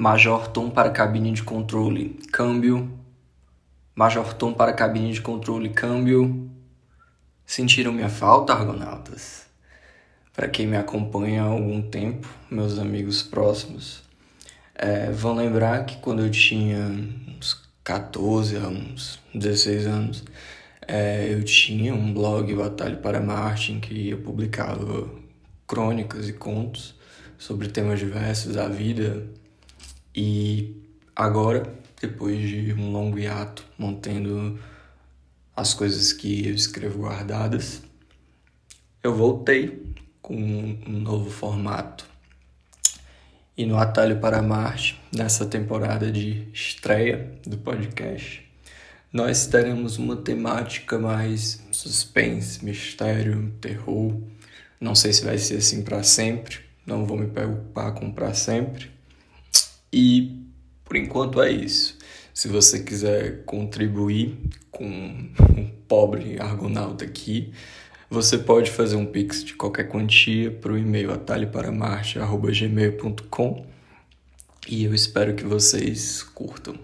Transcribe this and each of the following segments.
Major Tom para cabine de controle, câmbio. Major Tom para cabine de controle, câmbio. Sentiram minha falta, argonautas? Para quem me acompanha há algum tempo, meus amigos próximos, é, vão lembrar que quando eu tinha uns 14 a uns 16 anos, é, eu tinha um blog, Batalha para Marte, em que eu publicava crônicas e contos sobre temas diversos da vida. E agora, depois de um longo hiato, mantendo as coisas que eu escrevo guardadas, eu voltei com um novo formato. E no Atalho para Marte, nessa temporada de estreia do podcast, nós teremos uma temática mais suspense, mistério, terror. Não sei se vai ser assim para sempre, não vou me preocupar com para sempre. E por enquanto é isso. Se você quiser contribuir com um pobre argonauta aqui, você pode fazer um pix de qualquer quantia para o e-mail atalhoparamarte.gmail.com e eu espero que vocês curtam.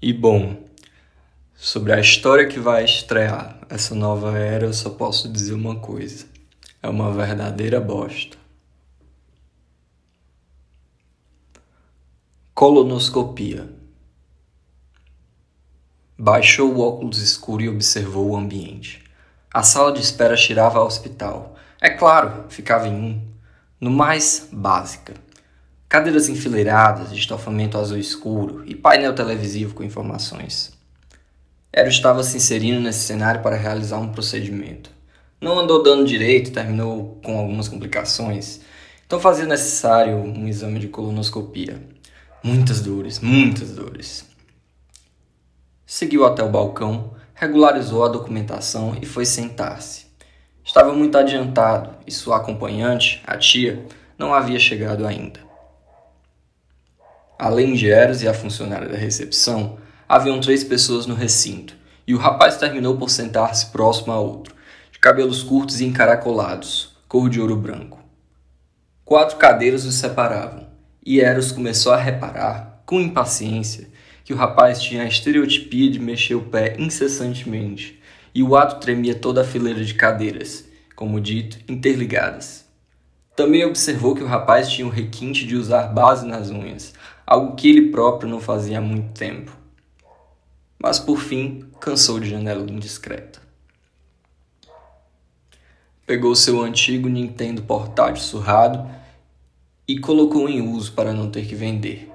E bom, sobre a história que vai estrear essa nova era, eu só posso dizer uma coisa: é uma verdadeira bosta. Colonoscopia. Baixou o óculos escuro e observou o ambiente. A sala de espera cheirava ao hospital. É claro, ficava em um. No mais, básica. Cadeiras enfileiradas, estofamento azul escuro e painel televisivo com informações. Ero estava se inserindo nesse cenário para realizar um procedimento. Não andou dando direito, terminou com algumas complicações, então fazia necessário um exame de colonoscopia. Muitas dores, muitas dores. Seguiu até o balcão, regularizou a documentação e foi sentar-se. Estava muito adiantado e sua acompanhante, a tia, não havia chegado ainda. Além de Eros e a funcionária da recepção, haviam três pessoas no recinto, e o rapaz terminou por sentar-se próximo a outro, de cabelos curtos e encaracolados, cor de ouro branco. Quatro cadeiras os separavam, e Eros começou a reparar, com impaciência, que o rapaz tinha a estereotipia de mexer o pé incessantemente, e o ato tremia toda a fileira de cadeiras, como dito, interligadas. Também observou que o rapaz tinha o requinte de usar base nas unhas, algo que ele próprio não fazia há muito tempo. Mas por fim, cansou de janela indiscreta. Pegou seu antigo Nintendo portátil surrado e colocou em uso para não ter que vender.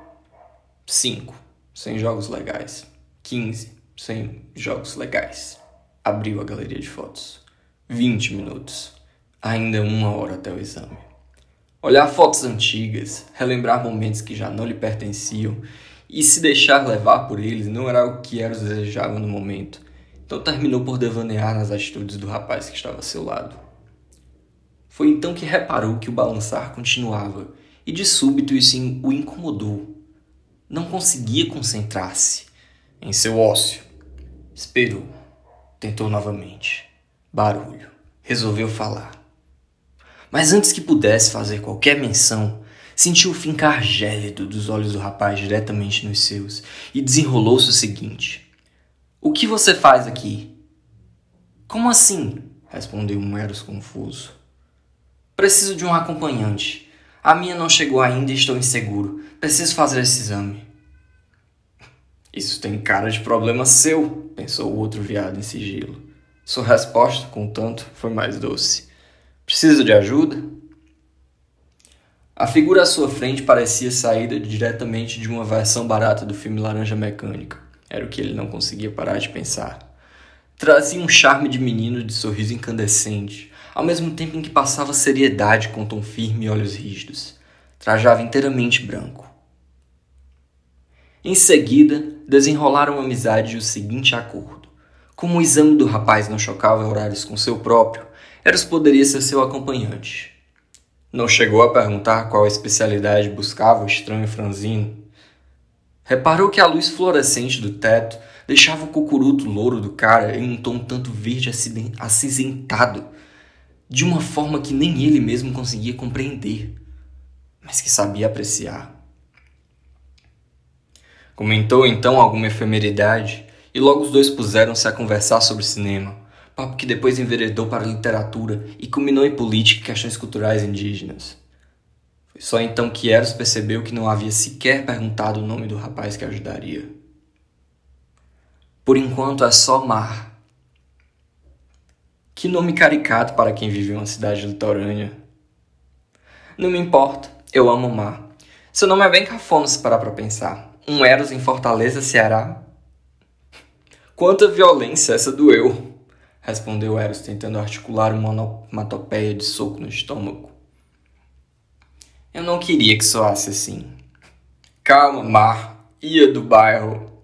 5 sem jogos legais. 15, sem jogos legais. Abriu a galeria de fotos. 20 minutos. Ainda uma hora até o exame. Olhar fotos antigas, relembrar momentos que já não lhe pertenciam e se deixar levar por eles não era o que Eros desejava no momento. Então terminou por devanear nas atitudes do rapaz que estava a seu lado. Foi então que reparou que o balançar continuava e de súbito isso o incomodou não conseguia concentrar-se em seu ócio. Esperou. Tentou novamente. Barulho. Resolveu falar. Mas antes que pudesse fazer qualquer menção, sentiu o fincar gélido dos olhos do rapaz diretamente nos seus e desenrolou-se o seguinte: O que você faz aqui? Como assim? respondeu um Eros confuso. Preciso de um acompanhante. A minha não chegou ainda e estou inseguro. Preciso fazer esse exame. Isso tem cara de problema seu, pensou o outro viado em sigilo. Sua resposta, contanto, foi mais doce. Precisa de ajuda? A figura à sua frente parecia saída diretamente de uma versão barata do filme Laranja Mecânica. Era o que ele não conseguia parar de pensar. Trazia um charme de menino de sorriso incandescente, ao mesmo tempo em que passava seriedade com tom firme e olhos rígidos. Trajava inteiramente branco. Em seguida, desenrolaram a amizade e o seguinte acordo. Como o exame do rapaz não chocava horários com seu próprio, Eros poderia ser seu acompanhante. Não chegou a perguntar qual especialidade buscava o estranho franzino. Reparou que a luz fluorescente do teto deixava o cucuruto louro do cara em um tom tanto verde acinzentado, de uma forma que nem ele mesmo conseguia compreender. mas que sabia apreciar. Comentou então alguma efemeridade e logo os dois puseram-se a conversar sobre cinema, papo que depois enveredou para literatura e culminou em política e questões culturais indígenas. Foi só então que Eros percebeu que não havia sequer perguntado o nome do rapaz que ajudaria. Por enquanto é só Mar. Que nome caricato para quem vive em uma cidade litorânea. Não me importa, eu amo o mar. Seu nome é bem cafona se parar pra pensar. Um Eros em Fortaleza, Ceará. Quanta violência, essa doeu, respondeu Eros, tentando articular uma onomatopeia de soco no estômago. Eu não queria que soasse assim. Calma, Mar. Ia do bairro.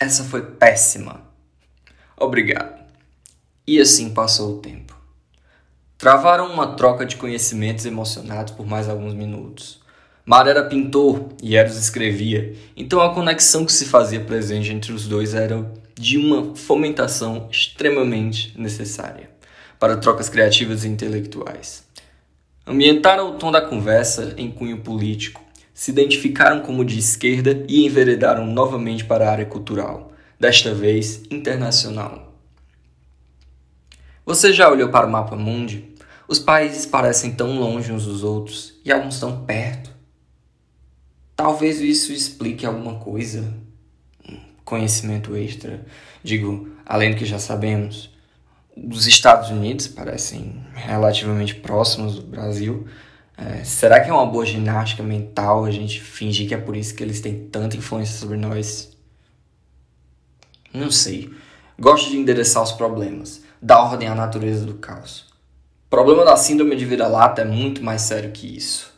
Essa foi péssima. Obrigado. E assim passou o tempo. Travaram uma troca de conhecimentos emocionados por mais alguns minutos. Mar era pintor e Eros escrevia, então a conexão que se fazia presente entre os dois era de uma fomentação extremamente necessária para trocas criativas e intelectuais. Ambientaram o tom da conversa em cunho político, se identificaram como de esquerda e enveredaram novamente para a área cultural, desta vez internacional. Você já olhou para o mapa mundi? Os países parecem tão longe uns dos outros e alguns tão perto. Talvez isso explique alguma coisa. Conhecimento extra. Digo, além do que já sabemos. Os Estados Unidos parecem relativamente próximos do Brasil. É, será que é uma boa ginástica mental a gente fingir que é por isso que eles têm tanta influência sobre nós? Não sei. Gosto de endereçar os problemas, dar ordem à natureza do caos problema da síndrome de vira-lata é muito mais sério que isso.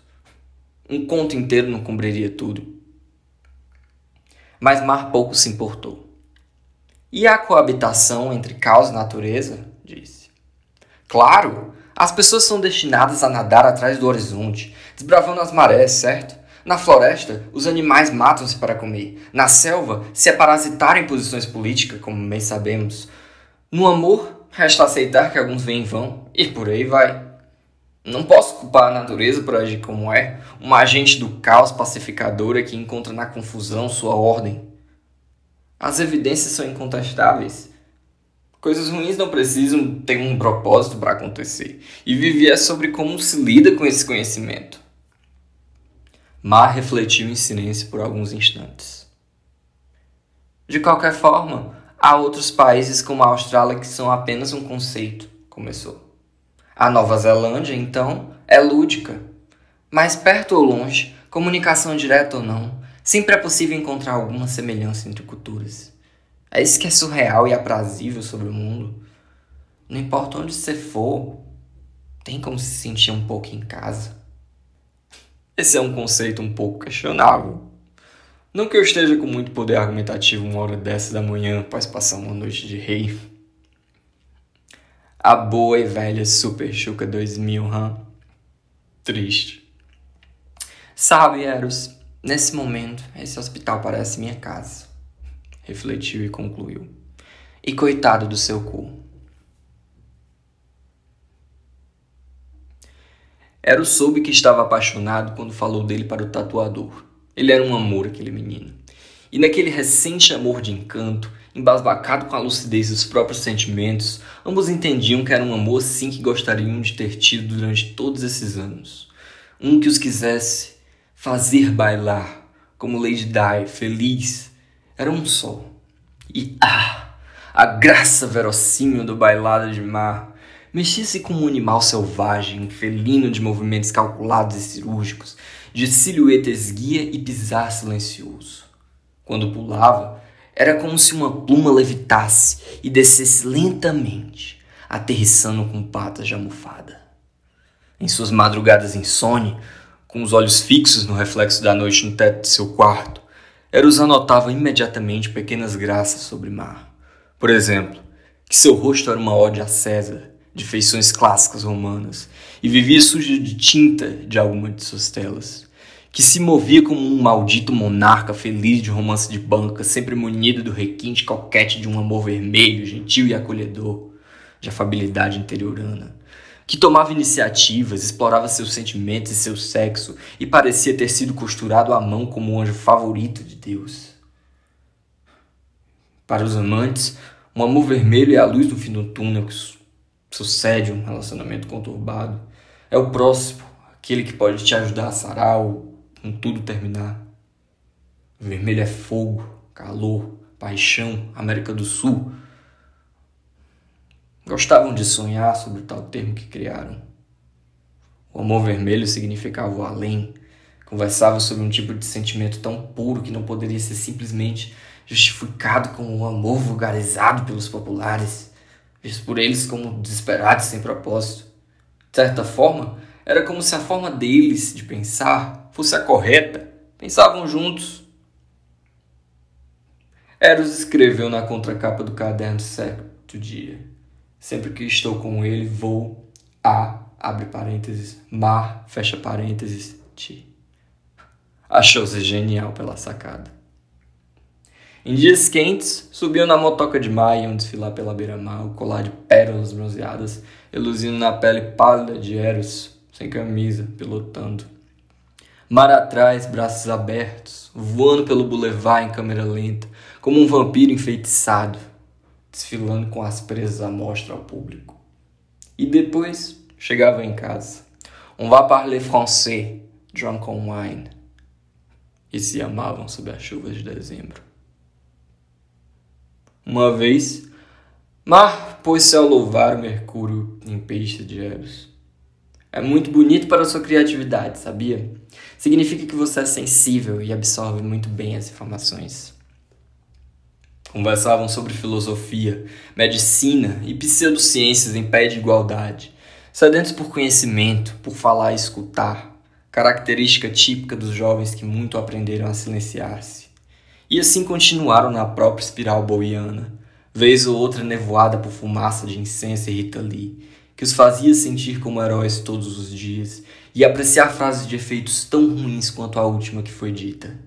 Um conto inteiro não cobriria tudo. Mas Mar pouco se importou. E a coabitação entre caos e natureza? Disse. Claro, as pessoas são destinadas a nadar atrás do horizonte, desbravando as marés, certo? Na floresta, os animais matam-se para comer. Na selva, se é parasitar em posições políticas, como bem sabemos. No amor, Resta aceitar que alguns vêm em vão e por aí vai. Não posso culpar a natureza por agir como é, uma agente do caos pacificadora que encontra na confusão sua ordem. As evidências são incontestáveis. Coisas ruins não precisam ter um propósito para acontecer, e viver é sobre como se lida com esse conhecimento. Mar refletiu em silêncio por alguns instantes. De qualquer forma, Há outros países como a Austrália que são apenas um conceito, começou. A Nova Zelândia, então, é lúdica. Mais perto ou longe, comunicação direta ou não, sempre é possível encontrar alguma semelhança entre culturas. É isso que é surreal e aprazível sobre o mundo. Não importa onde você for, tem como se sentir um pouco em casa. Esse é um conceito um pouco questionável. Não que eu esteja com muito poder argumentativo uma hora dessa da manhã após passar uma noite de rei. A boa e velha Super Chuca 2000, hã? Triste. Sabe, Eros, nesse momento, esse hospital parece minha casa. Refletiu e concluiu. E coitado do seu cu. Eros soube que estava apaixonado quando falou dele para o tatuador. Ele era um amor, aquele menino. E naquele recente amor de encanto, embasbacado com a lucidez dos próprios sentimentos, ambos entendiam que era um amor sim que gostariam de ter tido durante todos esses anos. Um que os quisesse fazer bailar, como Lady Di, feliz. Era um só. E ah, a graça verossímil do bailado de mar Mexia-se como um animal selvagem, felino de movimentos calculados e cirúrgicos, de silhueta esguia e pisar silencioso. Quando pulava, era como se uma pluma levitasse e descesse lentamente, aterrissando com patas de almofada. Em suas madrugadas insone, com os olhos fixos no reflexo da noite no teto de seu quarto, Eros anotava imediatamente pequenas graças sobre mar. Por exemplo, que seu rosto era uma ode a César, de feições clássicas romanas, e vivia sujo de tinta de alguma de suas telas, que se movia como um maldito monarca feliz de romance de banca, sempre munido do requinte coquete de um amor vermelho, gentil e acolhedor, de afabilidade interiorana, que tomava iniciativas, explorava seus sentimentos e seu sexo e parecia ter sido costurado à mão como o anjo favorito de Deus. Para os amantes, um amor vermelho é a luz no fim do túnel sucede um relacionamento conturbado. É o próximo, aquele que pode te ajudar a sarar ou com tudo terminar. Vermelho é fogo, calor, paixão, América do Sul. Gostavam de sonhar sobre o tal termo que criaram. O amor vermelho significava o além. Conversava sobre um tipo de sentimento tão puro que não poderia ser simplesmente justificado como um amor vulgarizado pelos populares, visto por eles como desesperados sem propósito. De certa forma, era como se a forma deles de pensar fosse a correta. Pensavam juntos. Eros escreveu na contracapa do caderno certo dia. Sempre que estou com ele, vou a, abre parênteses, mar, fecha parênteses, ti. Achou-se genial pela sacada. Em dias quentes, subiu na motoca de maio e iam desfilar pela beira-mar, o colar de pérolas bronzeadas, reluzindo na pele pálida de Eros, sem camisa, pilotando. Mar atrás, braços abertos, voando pelo boulevard em câmera lenta, como um vampiro enfeitiçado desfilando com as presas à mostra ao público. E depois chegava em casa. On va parler français, drunk on wine. E se amavam sob as chuvas de dezembro. Uma vez, Mar pôs-se louvar o Mercúrio em peixe de Eros. É muito bonito para a sua criatividade, sabia? Significa que você é sensível e absorve muito bem as informações. Conversavam sobre filosofia, medicina e pseudociências em pé de igualdade, sedentos por conhecimento, por falar e escutar, característica típica dos jovens que muito aprenderam a silenciar-se. E assim continuaram na própria espiral boiana, vez ou outra nevoada por fumaça de incenso e Rita Lee, que os fazia sentir como heróis todos os dias e apreciar frases de efeitos tão ruins quanto a última que foi dita.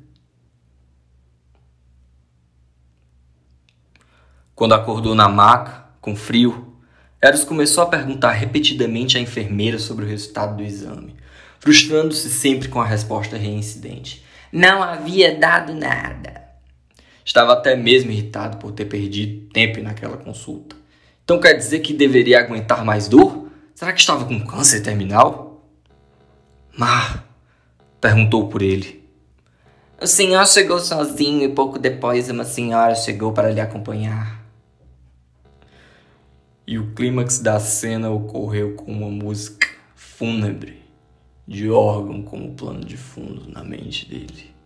Quando acordou na maca, com frio, Eros começou a perguntar repetidamente à enfermeira sobre o resultado do exame, frustrando-se sempre com a resposta reincidente. Não havia dado nada. Estava até mesmo irritado por ter perdido tempo naquela consulta. Então quer dizer que deveria aguentar mais dor? Será que estava com câncer terminal? Mar perguntou por ele. O senhor chegou sozinho e pouco depois uma senhora chegou para lhe acompanhar e o clímax da cena ocorreu com uma música fúnebre de órgão como plano de fundo na mente dele.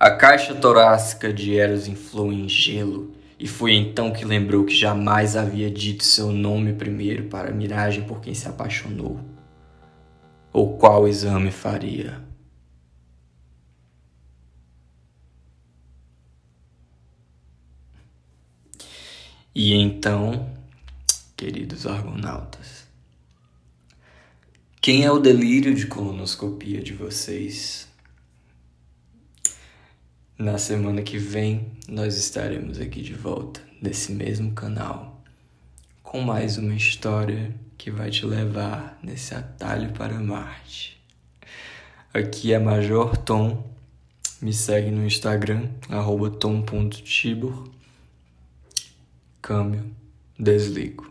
A caixa torácica de Eros inflou em gelo e foi então que lembrou que jamais havia dito seu nome primeiro para a miragem por quem se apaixonou, ou qual exame faria. E então, queridos argonautas, quem é o delírio de colonoscopia de vocês? Na semana que vem, nós estaremos aqui de volta, nesse mesmo canal, com mais uma história que vai te levar nesse atalho para Marte. Aqui é Major Tom. Me segue no Instagram, tom.tibor câmbio, desligo.